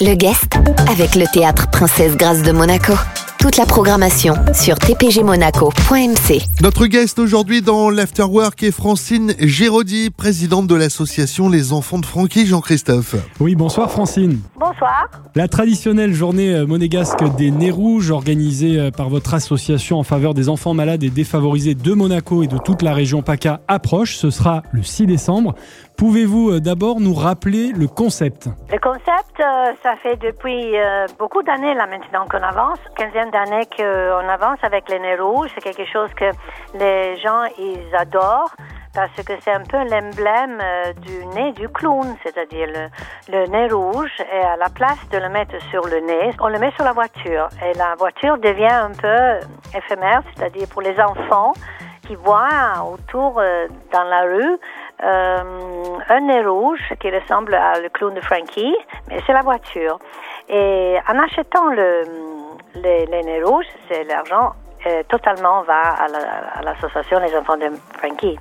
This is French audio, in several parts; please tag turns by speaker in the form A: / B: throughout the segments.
A: Le guest avec le théâtre Princesse Grâce de Monaco. Toute la programmation sur tpgmonaco.mc.
B: Notre guest aujourd'hui dans l'Afterwork est Francine Géraudy, présidente de l'association Les Enfants de Francky, Jean-Christophe.
C: Oui, bonsoir Francine.
D: Bonsoir.
C: La traditionnelle journée euh, monégasque des Nez Rouges, organisée euh, par votre association en faveur des enfants malades et défavorisés de Monaco et de toute la région PACA, approche. Ce sera le 6 décembre. Pouvez-vous euh, d'abord nous rappeler le concept?
D: Le concept, euh, ça fait depuis euh, beaucoup d'années là maintenant qu'on avance, quinzaine d'années qu'on avance avec les nez rouges. C'est quelque chose que les gens ils adorent parce que c'est un peu l'emblème euh, du nez du clown, c'est-à-dire le, le nez rouge. Et à la place de le mettre sur le nez, on le met sur la voiture. Et la voiture devient un peu éphémère, c'est-à-dire pour les enfants qui voient autour dans la rue un nez rouge qui ressemble à le clown de Frankie, mais c'est la voiture. Et en achetant le, les, nez rouges, c'est l'argent euh, totalement va à l'association Les Enfants de Frankie.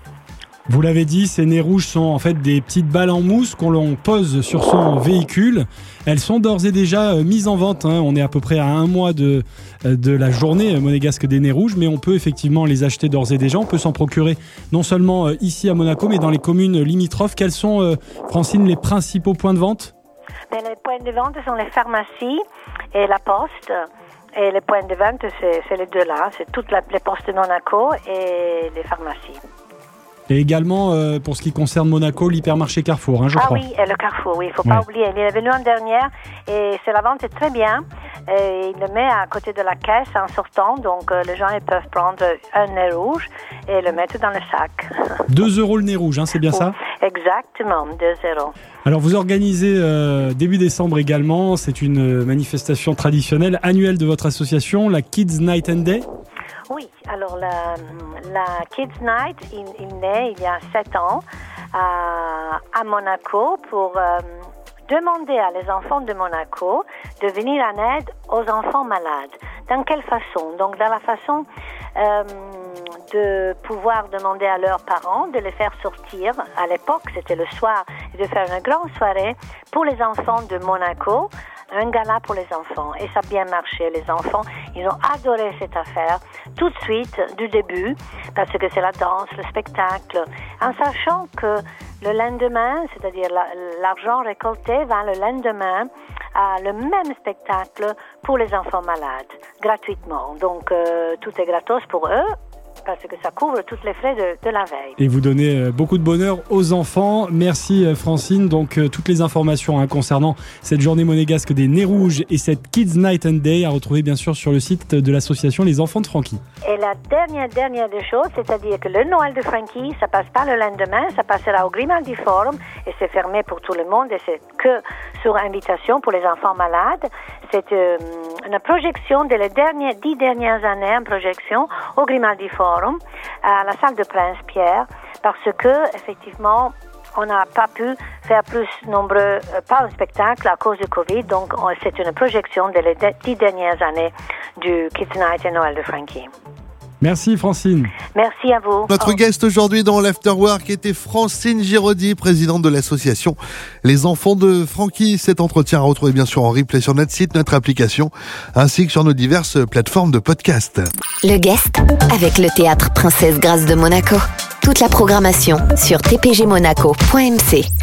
C: Vous l'avez dit, ces nez rouges sont en fait des petites balles en mousse qu'on l'on pose sur son véhicule. Elles sont d'ores et déjà euh, mises en vente. hein. On est à peu près à un mois de, euh, de la journée euh, monégasque des nez rouges, mais on peut effectivement les acheter d'ores et déjà. On peut s'en procurer non seulement ici à Monaco, mais dans les communes limitrophes. Quels sont, Francine, les principaux points de vente?
D: Mais les points de vente sont les pharmacies et la poste. Et les points de vente, c'est les deux là. C'est toutes les postes de Monaco et les pharmacies.
C: Et également, euh, pour ce qui concerne Monaco, l'hypermarché Carrefour, hein, je
D: ah
C: crois.
D: oui, et le Carrefour, oui, il faut
C: Ouais.
D: pas oublier. Il est venu en dernière et c'est la vente est très bien. Et il le met à côté de la caisse en sortant, donc euh, les gens ils peuvent prendre un nez rouge et le mettre dans le sac.
C: 2 euros le nez rouge, hein, c'est bien ça
D: Exactement, 2-0.
C: Alors vous organisez euh, début décembre également, c'est une euh, manifestation traditionnelle annuelle de votre association, la Kids Night and Day.
D: Oui, alors la, Kids Night, il, naît il y a sept ans à, à Monaco pour euh, demander à les enfants de Monaco de venir en aide aux enfants malades. Dans quelle façon? Donc dans la façon euh, de pouvoir demander à leurs parents de les faire sortir. À l'époque, c'était le soir, de faire une grande soirée pour les enfants de Monaco un gala pour les enfants et ça a bien marché. Les enfants, ils ont adoré cette affaire tout de suite, du début, parce que c'est la danse, le spectacle, en sachant que le lendemain, c'est-à-dire la- l'argent récolté va le lendemain à le même spectacle pour les enfants malades, gratuitement. Donc euh, tout est gratos pour eux parce que ça couvre tous les frais de, de la veille.
C: Et vous donnez euh, beaucoup de bonheur aux enfants. Merci euh, Francine. Donc euh, toutes les informations hein, concernant cette journée monégasque des Nez Rouges et cette Kids Night and Day à retrouver bien sûr sur le site de l'association Les Enfants de Francky.
D: Et la dernière, dernière des choses, c'est-à-dire que le Noël de Frankie, ça passe pas le lendemain, ça passera au Grimaldi Forum et c'est fermé pour tout le monde et c'est que sur invitation pour les enfants malades. C'est euh, une projection de les dernières, dix dernières années, une projection au Grimaldi Forum à la salle de Prince Pierre parce que, effectivement, on n'a pas pu faire plus nombreux, euh, pas un spectacle à cause du Covid, donc on- c'est une projection de les de- dix dernières années du Kids Night et Noël de Frankie.
C: Merci Francine.
D: Merci à vous.
B: Notre guest aujourd'hui dans l'Afterwork était Francine Giraudy, présidente de l'association Les Enfants de Francky. Cet entretien à retrouver bien sûr en replay sur notre site, notre application, ainsi que sur nos diverses plateformes de podcast.
A: Le guest avec le théâtre Princesse Grâce de Monaco. Toute la programmation sur tpgmonaco.mc.